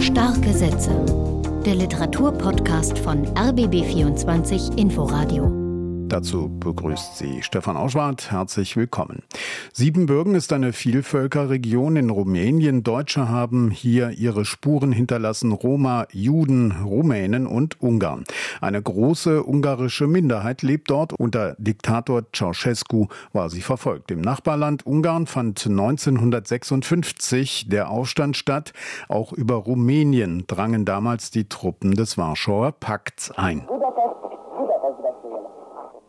Starke Sätze. Der Literaturpodcast von RBB24 Inforadio. Dazu begrüßt Sie Stefan Auschwart. Herzlich willkommen. Siebenbürgen ist eine Vielvölkerregion in Rumänien. Deutsche haben hier ihre Spuren hinterlassen. Roma, Juden, Rumänen und Ungarn. Eine große ungarische Minderheit lebt dort. Unter Diktator Ceausescu war sie verfolgt. Im Nachbarland Ungarn fand 1956 der Aufstand statt. Auch über Rumänien drangen damals die Truppen des Warschauer Pakts ein.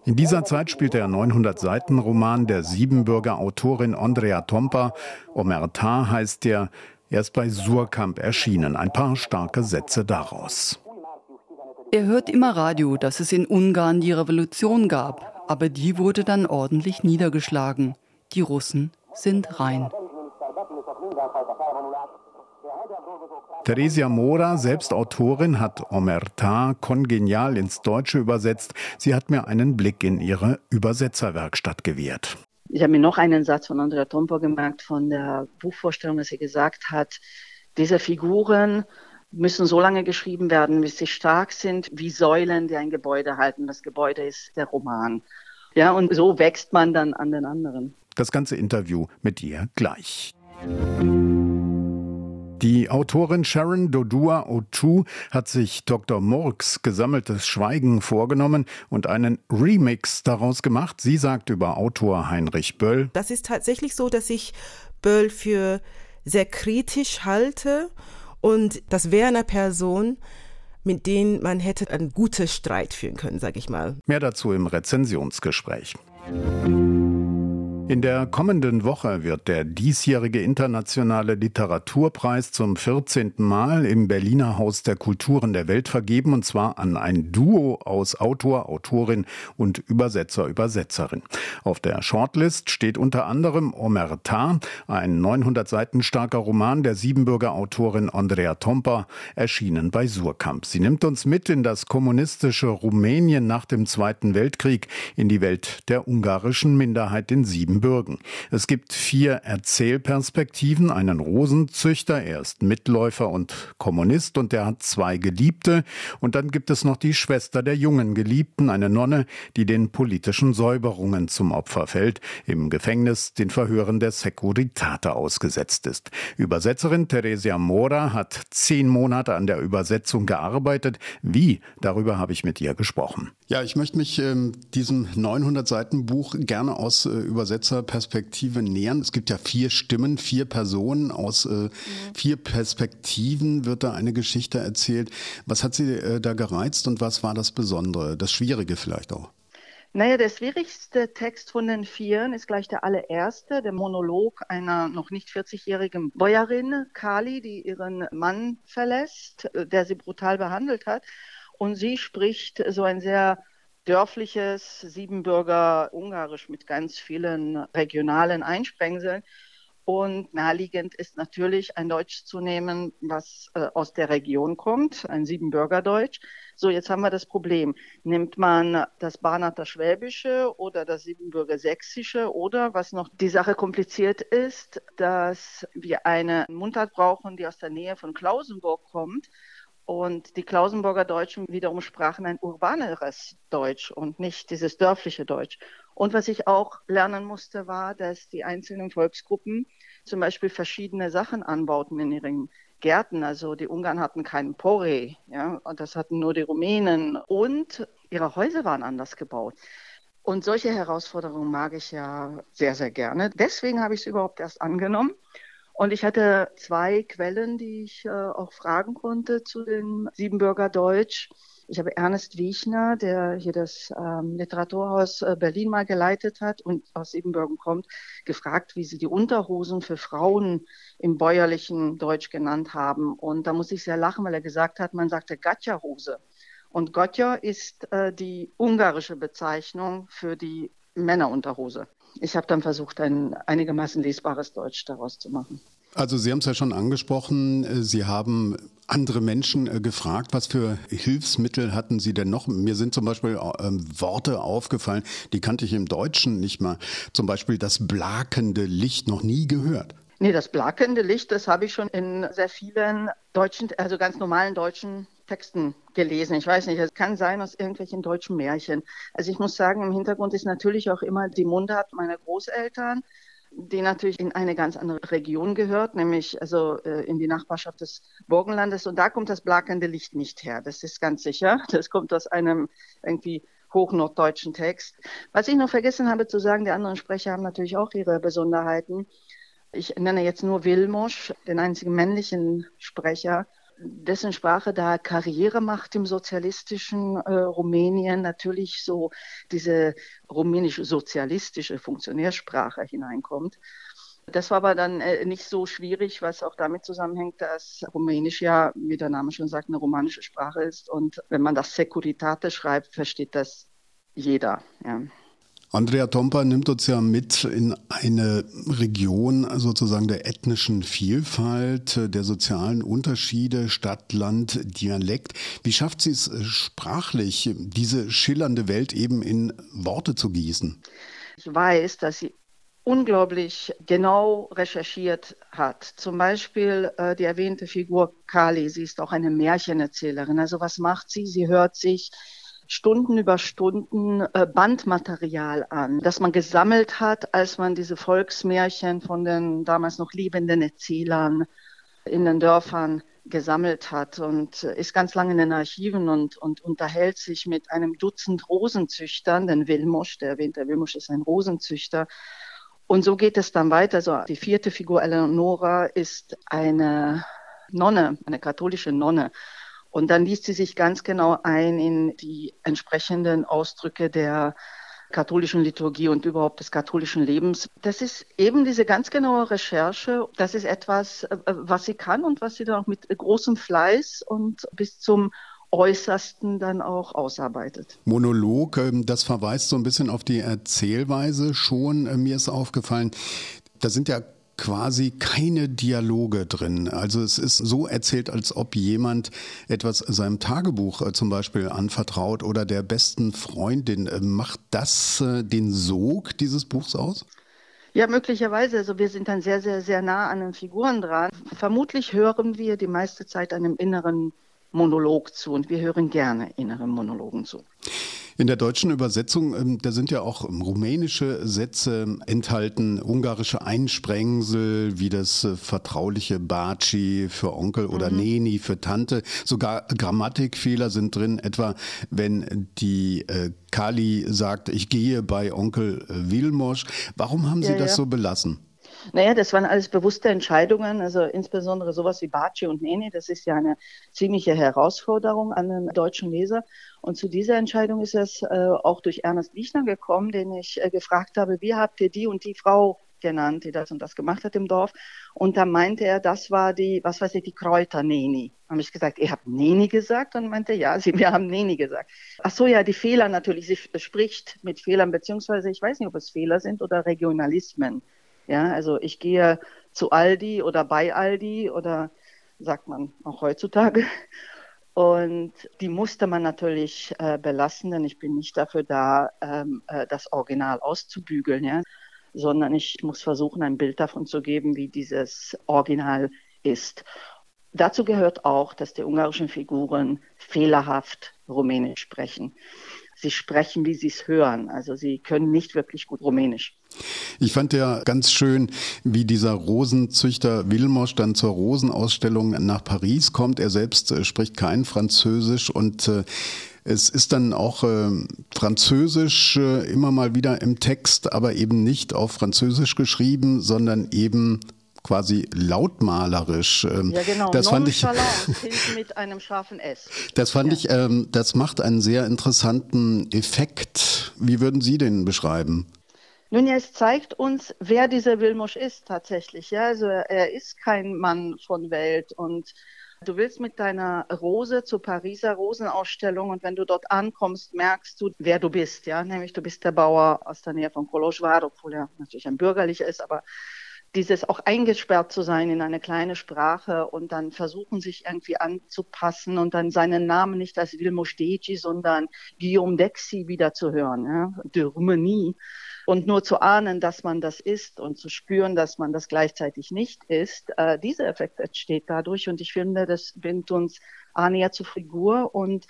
In dieser Zeit spielte er 900-Seiten-Roman der Siebenbürger Autorin Andrea Tompa. Omerta heißt der. Er ist bei Surkamp erschienen. Ein paar starke Sätze daraus. Er hört immer Radio, dass es in Ungarn die Revolution gab, aber die wurde dann ordentlich niedergeschlagen. Die Russen sind rein. Theresia Mora, selbst Autorin, hat Omerta kongenial ins Deutsche übersetzt. Sie hat mir einen Blick in ihre Übersetzerwerkstatt gewährt. Ich habe mir noch einen Satz von Andrea Tompo gemerkt von der Buchvorstellung, dass sie gesagt hat, diese Figuren müssen so lange geschrieben werden, bis sie stark sind, wie Säulen, die ein Gebäude halten. Das Gebäude ist der Roman. Ja, und so wächst man dann an den anderen. Das ganze Interview mit ihr gleich. Die Autorin Sharon Dodua Otu hat sich Dr. Murks gesammeltes Schweigen vorgenommen und einen Remix daraus gemacht. Sie sagt über Autor Heinrich Böll. Das ist tatsächlich so, dass ich Böll für sehr kritisch halte und das wäre eine Person, mit denen man hätte einen guten Streit führen können, sage ich mal. Mehr dazu im Rezensionsgespräch. In der kommenden Woche wird der diesjährige internationale Literaturpreis zum 14. Mal im Berliner Haus der Kulturen der Welt vergeben, und zwar an ein Duo aus Autor, Autorin und Übersetzer, Übersetzerin. Auf der Shortlist steht unter anderem Omerta, ein 900 Seiten starker Roman der Siebenbürger Autorin Andrea Tompa, erschienen bei Surkamp. Sie nimmt uns mit in das kommunistische Rumänien nach dem Zweiten Weltkrieg, in die Welt der ungarischen Minderheit in Siebenbürgen. Siebenbürgen. Es gibt vier Erzählperspektiven. Einen Rosenzüchter, er ist Mitläufer und Kommunist und der hat zwei Geliebte. Und dann gibt es noch die Schwester der jungen Geliebten, eine Nonne, die den politischen Säuberungen zum Opfer fällt, im Gefängnis den Verhören der Securitate ausgesetzt ist. Übersetzerin Theresia Mora hat zehn Monate an der Übersetzung gearbeitet. Wie? Darüber habe ich mit ihr gesprochen. Ja, ich möchte mich ähm, diesem 900 Seiten Buch gerne aus äh, Übersetzerperspektive nähern. Es gibt ja vier Stimmen, vier Personen aus äh, vier Perspektiven wird da eine Geschichte erzählt. Was hat Sie äh, da gereizt und was war das Besondere, das Schwierige vielleicht auch? Naja, der schwierigste Text von den Vieren ist gleich der allererste, der Monolog einer noch nicht 40-jährigen Bäuerin, Kali, die ihren Mann verlässt, äh, der sie brutal behandelt hat. Und sie spricht so ein sehr dörfliches Siebenbürger Ungarisch mit ganz vielen regionalen Einsprengseln. Und naheliegend ist natürlich ein Deutsch zu nehmen, was äh, aus der Region kommt, ein Siebenbürgerdeutsch. So, jetzt haben wir das Problem. Nimmt man das Barnater Schwäbische oder das Siebenbürger Sächsische oder, was noch die Sache kompliziert ist, dass wir eine Mundart brauchen, die aus der Nähe von Klausenburg kommt und die Klausenburger Deutschen wiederum sprachen ein urbaneres Deutsch und nicht dieses dörfliche Deutsch. Und was ich auch lernen musste, war, dass die einzelnen Volksgruppen zum Beispiel verschiedene Sachen anbauten in ihren Gärten. Also die Ungarn hatten keinen Pore, ja, und das hatten nur die Rumänen. Und ihre Häuser waren anders gebaut. Und solche Herausforderungen mag ich ja sehr, sehr gerne. Deswegen habe ich es überhaupt erst angenommen. Und ich hatte zwei Quellen, die ich äh, auch fragen konnte zu dem Siebenbürger Deutsch. Ich habe Ernest Wiechner, der hier das ähm, Literaturhaus äh, Berlin mal geleitet hat und aus Siebenbürgen kommt, gefragt, wie sie die Unterhosen für Frauen im bäuerlichen Deutsch genannt haben. Und da muss ich sehr lachen, weil er gesagt hat, man sagte Gatja-Hose. Und Gotja ist äh, die ungarische Bezeichnung für die Männerunterhose ich habe dann versucht, ein einigermaßen lesbares Deutsch daraus zu machen. Also Sie haben es ja schon angesprochen, äh, Sie haben andere Menschen äh, gefragt, was für Hilfsmittel hatten Sie denn noch? Mir sind zum Beispiel äh, Worte aufgefallen, die kannte ich im Deutschen nicht mal. Zum Beispiel das blakende Licht noch nie gehört. Nee, das blakende Licht, das habe ich schon in sehr vielen deutschen, also ganz normalen deutschen Texten gelesen. Ich weiß nicht, es kann sein aus irgendwelchen deutschen Märchen. Also ich muss sagen, im Hintergrund ist natürlich auch immer die Mundart meiner Großeltern, die natürlich in eine ganz andere Region gehört, nämlich also äh, in die Nachbarschaft des Burgenlandes. Und da kommt das blakende Licht nicht her. Das ist ganz sicher. Das kommt aus einem irgendwie hochnorddeutschen Text. Was ich noch vergessen habe zu sagen, die anderen Sprecher haben natürlich auch ihre Besonderheiten. Ich nenne jetzt nur Wilmosch, den einzigen männlichen Sprecher, dessen Sprache da Karriere macht im sozialistischen äh, Rumänien, natürlich so diese rumänisch-sozialistische Funktionärsprache hineinkommt. Das war aber dann äh, nicht so schwierig, was auch damit zusammenhängt, dass Rumänisch ja, wie der Name schon sagt, eine romanische Sprache ist. Und wenn man das Securitate schreibt, versteht das jeder. Ja. Andrea Tompa nimmt uns ja mit in eine Region sozusagen der ethnischen Vielfalt, der sozialen Unterschiede, Stadt, Land, Dialekt. Wie schafft sie es äh, sprachlich, diese schillernde Welt eben in Worte zu gießen? Ich weiß, dass sie unglaublich genau recherchiert hat. Zum Beispiel äh, die erwähnte Figur Kali, sie ist auch eine Märchenerzählerin. Also was macht sie? Sie hört sich Stunden über Stunden äh, Bandmaterial an, das man gesammelt hat, als man diese Volksmärchen von den damals noch lebenden Erzählern in den Dörfern gesammelt hat und äh, ist ganz lange in den Archiven und, und unterhält sich mit einem Dutzend Rosenzüchtern, denn Wilmosch, der erwähnte Wilmosch ist ein Rosenzüchter. Und so geht es dann weiter. Also die vierte Figur, Eleonora, ist eine Nonne, eine katholische Nonne. Und dann liest sie sich ganz genau ein in die entsprechenden Ausdrücke der katholischen Liturgie und überhaupt des katholischen Lebens. Das ist eben diese ganz genaue Recherche. Das ist etwas, äh, was sie kann und was sie dann auch mit großem Fleiß und bis zum Äußersten dann auch ausarbeitet. Monolog, ähm, das verweist so ein bisschen auf die Erzählweise schon. Äh, mir ist aufgefallen, da sind ja quasi keine Dialoge drin. Also es ist so erzählt, als ob jemand etwas seinem Tagebuch äh, zum Beispiel anvertraut oder der besten Freundin. Äh, macht das äh, den Sog dieses Buchs aus? Ja, möglicherweise. Also wir sind dann sehr, sehr, sehr nah an den Figuren dran. Vermutlich hören wir die meiste Zeit einem inneren Monolog zu und wir hören gerne inneren Monologen zu. In der deutschen Übersetzung, ähm, da sind ja auch rumänische Sätze enthalten, ungarische Einsprengsel, wie das äh, vertrauliche Baci für Onkel oder mhm. Neni für Tante. Sogar Grammatikfehler sind drin, etwa wenn die äh, Kali sagt, ich gehe bei Onkel äh, Wilmosch. Warum haben Sie ja, das ja. so belassen? Naja, das waren alles bewusste Entscheidungen, also insbesondere sowas wie Baci und Neni, das ist ja eine ziemliche Herausforderung an den deutschen Leser. Und zu dieser Entscheidung ist es äh, auch durch Ernest Wiechner gekommen, den ich äh, gefragt habe, wie habt ihr die und die Frau genannt, die das und das gemacht hat im Dorf. Und da meinte er, das war die, was weiß ich, die Kräuter-Neni. Habe ich gesagt, ihr habt Neni gesagt? Und meinte, ja, sie, wir haben Neni gesagt. Ach so, ja, die Fehler natürlich. Sie spricht mit Fehlern, beziehungsweise ich weiß nicht, ob es Fehler sind oder Regionalismen. Ja, also ich gehe zu Aldi oder bei Aldi oder sagt man auch heutzutage. Und die musste man natürlich äh, belassen, denn ich bin nicht dafür da, ähm, äh, das Original auszubügeln, ja, sondern ich muss versuchen, ein Bild davon zu geben, wie dieses Original ist. Dazu gehört auch, dass die ungarischen Figuren fehlerhaft Rumänisch sprechen. Sie sprechen, wie sie es hören. Also sie können nicht wirklich gut Rumänisch. Ich fand ja ganz schön, wie dieser Rosenzüchter Wilmosch dann zur Rosenausstellung nach Paris kommt. Er selbst äh, spricht kein Französisch und äh, es ist dann auch äh, Französisch immer mal wieder im Text, aber eben nicht auf Französisch geschrieben, sondern eben quasi lautmalerisch. Ähm, ja, genau. Das fand ich mit einem scharfen S. Das fand ja. ich, ähm, das macht einen sehr interessanten Effekt. Wie würden Sie den beschreiben? Nun ja, es zeigt uns, wer dieser Wilmosch ist tatsächlich. Ja, also er ist kein Mann von Welt und du willst mit deiner Rose zur Pariser Rosenausstellung und wenn du dort ankommst, merkst du, wer du bist. Ja, nämlich du bist der Bauer aus der Nähe von Koloschwar, obwohl er natürlich ein bürgerlicher ist, aber dieses auch eingesperrt zu sein in eine kleine Sprache und dann versuchen, sich irgendwie anzupassen und dann seinen Namen nicht als Vilmo Stegi, sondern Guillaume Dexi wieder zu hören, ja, de Rumenie. Und nur zu ahnen, dass man das ist und zu spüren, dass man das gleichzeitig nicht ist, äh, dieser Effekt entsteht dadurch. Und ich finde, das bindet uns näher zur Figur und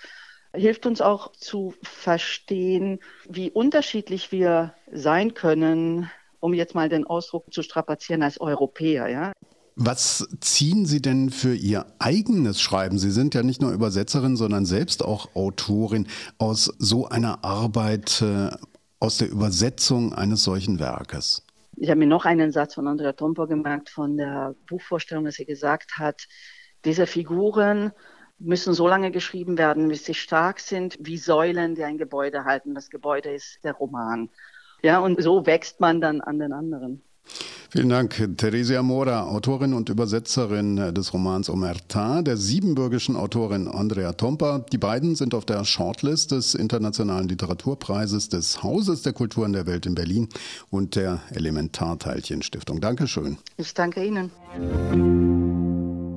hilft uns auch zu verstehen, wie unterschiedlich wir sein können, um jetzt mal den Ausdruck zu strapazieren als Europäer. Ja? Was ziehen Sie denn für Ihr eigenes Schreiben? Sie sind ja nicht nur Übersetzerin, sondern selbst auch Autorin aus so einer Arbeit, äh, aus der Übersetzung eines solchen Werkes. Ich habe mir noch einen Satz von Andrea Tompo gemerkt von der Buchvorstellung, dass sie gesagt hat, diese Figuren müssen so lange geschrieben werden, bis sie stark sind, wie Säulen, die ein Gebäude halten. Das Gebäude ist der Roman. Ja, und so wächst man dann an den anderen. Vielen Dank, Theresia Mora, Autorin und Übersetzerin des Romans Omerta, der siebenbürgischen Autorin Andrea Tompa. Die beiden sind auf der Shortlist des Internationalen Literaturpreises des Hauses der Kulturen der Welt in Berlin und der Elementarteilchen Stiftung. Dankeschön. Ich danke Ihnen.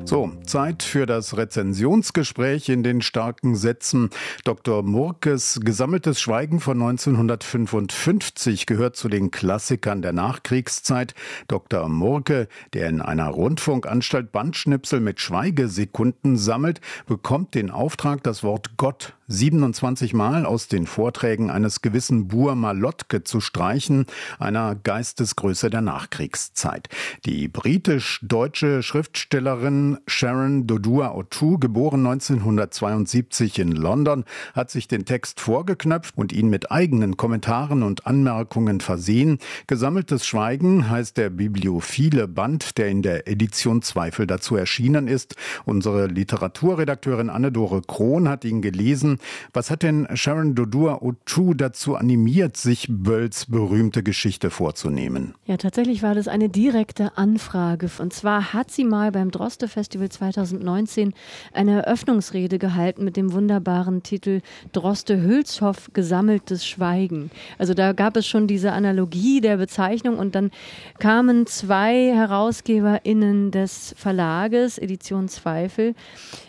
So, Zeit für das Rezensionsgespräch in den starken Sätzen. Dr. Murkes Gesammeltes Schweigen von 1955 gehört zu den Klassikern der Nachkriegszeit. Dr. Murke, der in einer Rundfunkanstalt Bandschnipsel mit Schweigesekunden sammelt, bekommt den Auftrag, das Wort Gott 27 Mal aus den Vorträgen eines gewissen Bur Malotke zu streichen, einer Geistesgröße der Nachkriegszeit. Die britisch-deutsche Schriftstellerin Sharon Dodua O'Toole, geboren 1972 in London, hat sich den Text vorgeknöpft und ihn mit eigenen Kommentaren und Anmerkungen versehen. Gesammeltes Schweigen heißt der bibliophile Band, der in der Edition Zweifel dazu erschienen ist. Unsere Literaturredakteurin Anne-Dore Krohn hat ihn gelesen was hat denn Sharon Dodua Otu dazu animiert, sich Bölls berühmte Geschichte vorzunehmen? Ja, tatsächlich war das eine direkte Anfrage. Und zwar hat sie mal beim Droste Festival 2019 eine Eröffnungsrede gehalten mit dem wunderbaren Titel Droste Hülshoff gesammeltes Schweigen. Also da gab es schon diese Analogie der Bezeichnung und dann kamen zwei HerausgeberInnen des Verlages, Edition Zweifel,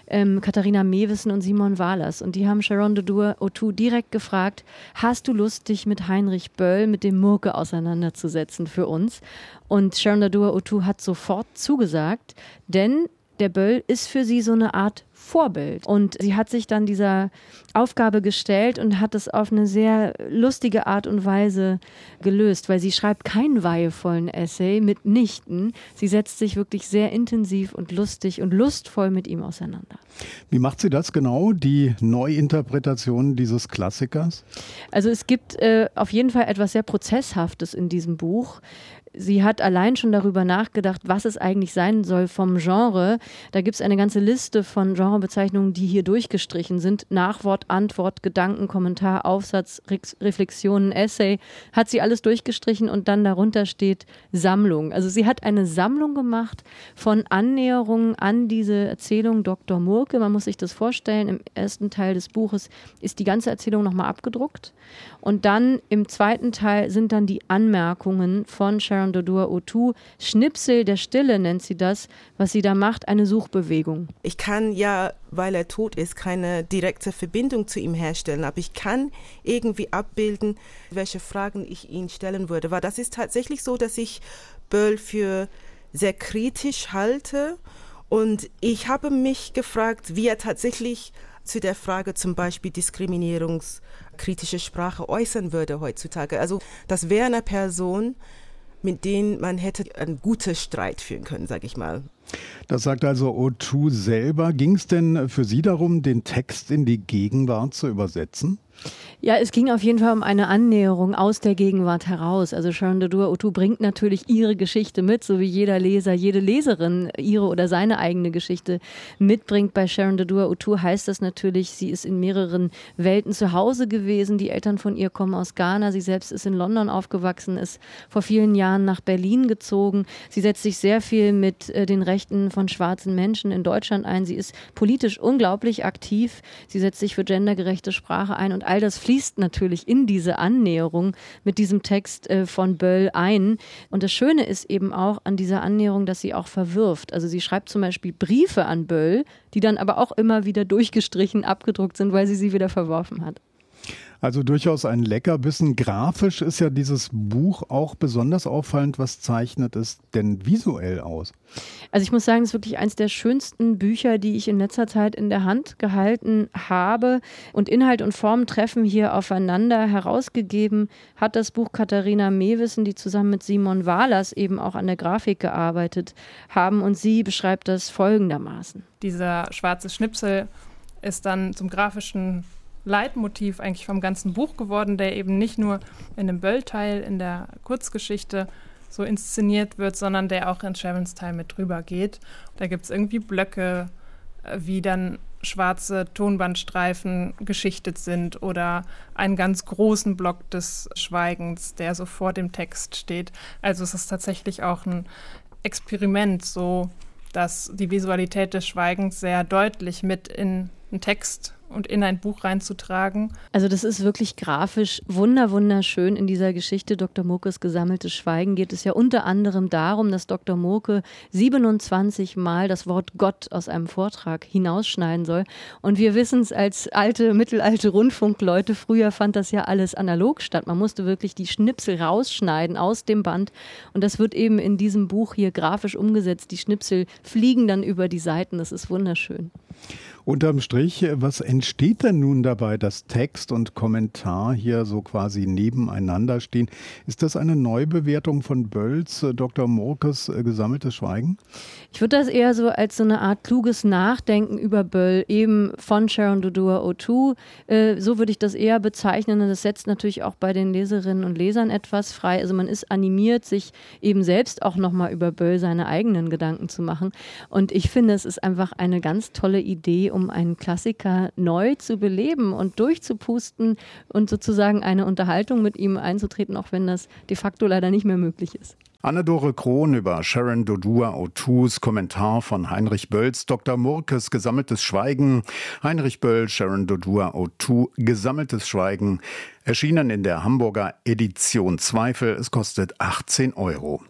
ähm, Katharina Mewissen und Simon Wahlers. Und die haben Sharon de O'Toole direkt gefragt, hast du Lust, dich mit Heinrich Böll, mit dem Murke auseinanderzusetzen für uns? Und Sharon de O'Toole hat sofort zugesagt, denn der Böll ist für sie so eine Art Vorbild. Und sie hat sich dann dieser Aufgabe gestellt und hat es auf eine sehr lustige Art und Weise gelöst, weil sie schreibt keinen weihevollen Essay mitnichten. Sie setzt sich wirklich sehr intensiv und lustig und lustvoll mit ihm auseinander. Wie macht sie das genau, die Neuinterpretation dieses Klassikers? Also es gibt äh, auf jeden Fall etwas sehr Prozesshaftes in diesem Buch sie hat allein schon darüber nachgedacht, was es eigentlich sein soll vom Genre. Da gibt es eine ganze Liste von Genrebezeichnungen, die hier durchgestrichen sind. Nachwort, Antwort, Gedanken, Kommentar, Aufsatz, Re Reflexionen, Essay. Hat sie alles durchgestrichen und dann darunter steht Sammlung. Also sie hat eine Sammlung gemacht von Annäherungen an diese Erzählung Dr. Murke. Man muss sich das vorstellen. Im ersten Teil des Buches ist die ganze Erzählung nochmal abgedruckt. Und dann im zweiten Teil sind dann die Anmerkungen von Sharon Dodua Otu. Schnipsel der Stille nennt sie das, was sie da macht, eine Suchbewegung. Ich kann ja, weil er tot ist, keine direkte Verbindung zu ihm herstellen, aber ich kann irgendwie abbilden, welche Fragen ich ihn stellen würde. Weil das ist tatsächlich so, dass ich Böll für sehr kritisch halte. Und ich habe mich gefragt, wie er tatsächlich zu der Frage zum Beispiel diskriminierungskritische Sprache äußern würde heutzutage. Also das wäre eine Person, mit denen man hätte einen guten Streit führen können, sage ich mal. Das sagt also O2 selber. Ging es denn für Sie darum, den Text in die Gegenwart zu übersetzen? Ja, es ging auf jeden Fall um eine Annäherung aus der Gegenwart heraus. Also Sharon Dadur Otu bringt natürlich ihre Geschichte mit, so wie jeder Leser, jede Leserin ihre oder seine eigene Geschichte mitbringt. Bei Sharon Dadur Otu heißt das natürlich, sie ist in mehreren Welten zu Hause gewesen. Die Eltern von ihr kommen aus Ghana. Sie selbst ist in London aufgewachsen, ist vor vielen Jahren nach Berlin gezogen. Sie setzt sich sehr viel mit äh, den Rechten Rechten von schwarzen Menschen in Deutschland ein. Sie ist politisch unglaublich aktiv. Sie setzt sich für gendergerechte Sprache ein und all das fließt natürlich in diese Annäherung mit diesem Text von Böll ein. Und das Schöne ist eben auch an dieser Annäherung, dass sie auch verwirft. Also sie schreibt zum Beispiel Briefe an Böll, die dann aber auch immer wieder durchgestrichen abgedruckt sind, weil sie sie wieder verworfen hat. Also durchaus ein Leckerbissen. Grafisch ist ja dieses Buch auch besonders auffallend. Was zeichnet es denn visuell aus? Also ich muss sagen, es ist wirklich eines der schönsten Bücher, die ich in letzter Zeit in der Hand gehalten habe. Und Inhalt und Form treffen hier aufeinander. Herausgegeben hat das Buch Katharina Mewissen, die zusammen mit Simon Wahlers eben auch an der Grafik gearbeitet haben. Und sie beschreibt das folgendermaßen. Dieser schwarze Schnipsel ist dann zum grafischen Leitmotiv eigentlich vom ganzen Buch geworden, der eben nicht nur in dem Böll-Teil in der Kurzgeschichte so inszeniert wird, sondern der auch in Sharons Teil mit drüber geht. Da gibt es irgendwie Blöcke, äh, wie dann schwarze Tonbandstreifen geschichtet sind oder einen ganz großen Block des Schweigens, der so vor dem Text steht. Also es ist tatsächlich auch ein Experiment, so dass die Visualität des Schweigens sehr deutlich mit in einen Text und in ein Buch reinzutragen. Also das ist wirklich grafisch wunder wunderschön in dieser Geschichte Dr. Mokes gesammeltes Schweigen geht es ja unter anderem darum, dass Dr. Moke 27 Mal das Wort Gott aus einem Vortrag hinausschneiden soll und wir wissen es als alte mittelalte Rundfunkleute, früher fand das ja alles analog statt. Man musste wirklich die Schnipsel rausschneiden aus dem Band und das wird eben in diesem Buch hier grafisch umgesetzt. Die Schnipsel fliegen dann über die Seiten, das ist wunderschön. Unterm Strich, was entsteht denn nun dabei, dass Text und Kommentar hier so quasi nebeneinander stehen? Ist das eine Neubewertung von Bölls, äh, Dr. Morkes äh, gesammeltes Schweigen? Ich würde das eher so als so eine Art kluges Nachdenken über Böll, eben von Sharon Dodua O2. Äh, so würde ich das eher bezeichnen. Das setzt natürlich auch bei den Leserinnen und Lesern etwas frei. Also man ist animiert, sich eben selbst auch nochmal über Böll seine eigenen Gedanken zu machen. Und ich finde, es ist einfach eine ganz tolle Idee, um einen Klassiker neu zu beleben und durchzupusten und sozusagen eine Unterhaltung mit ihm einzutreten, auch wenn das de facto leider nicht mehr möglich ist. Anne-Dore Krohn über Sharon Dodua O'Toos Kommentar von Heinrich Bölls Dr. Murkes Gesammeltes Schweigen. Heinrich Böll, Sharon Dodua O'Too Gesammeltes Schweigen. Erschienen in der Hamburger Edition Zweifel. Es kostet 18 Euro.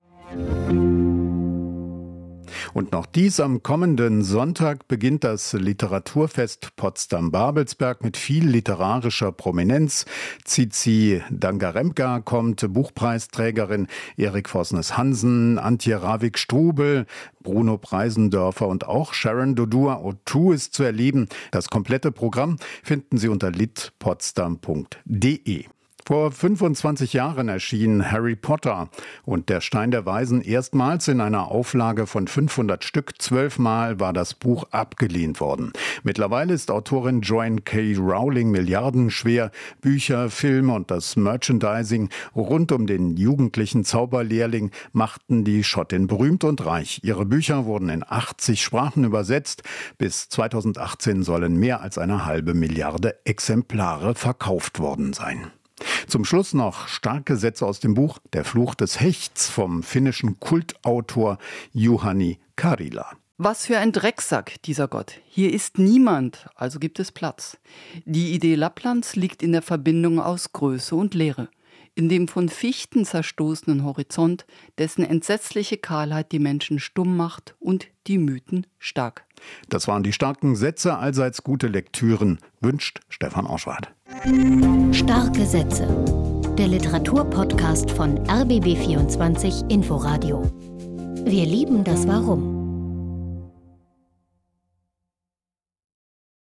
Und noch dies am kommenden Sonntag beginnt das Literaturfest Potsdam-Babelsberg mit viel literarischer Prominenz. Zizi Dangaremka kommt, Buchpreisträgerin Erik Vosnes Hansen, Antje Ravik-Strubel, Bruno Preisendörfer und auch Sharon Dodua O'Toole ist zu erleben. Das komplette Programm finden Sie unter litpotsdam.de. Vor 25 Jahren erschien Harry Potter und der Stein der Weisen erstmals in einer Auflage von 500 Stück. Zwölfmal war das Buch abgelehnt worden. Mittlerweile ist Autorin Joanne K. Rowling milliardenschwer. Bücher, Filme und das Merchandising rund um den jugendlichen Zauberlehrling machten die Schottin berühmt und reich. Ihre Bücher wurden in 80 Sprachen übersetzt. Bis 2018 sollen mehr als eine halbe Milliarde Exemplare verkauft worden sein. Zum Schluss noch starke Sätze aus dem Buch Der Fluch des Hechts vom finnischen Kultautor Juhani Karila. Was für ein Drecksack, dieser Gott. Hier ist niemand, also gibt es Platz. Die Idee Lapplands liegt in der Verbindung aus Größe und Leere. In dem von Fichten zerstoßenen Horizont, dessen entsetzliche Kahlheit die Menschen stumm macht und die Mythen stark. Das waren die starken Sätze, allseits gute Lektüren, wünscht Stefan Auschwart. Starke Sätze. Der Literaturpodcast von RBB24 Inforadio. Wir lieben das Warum.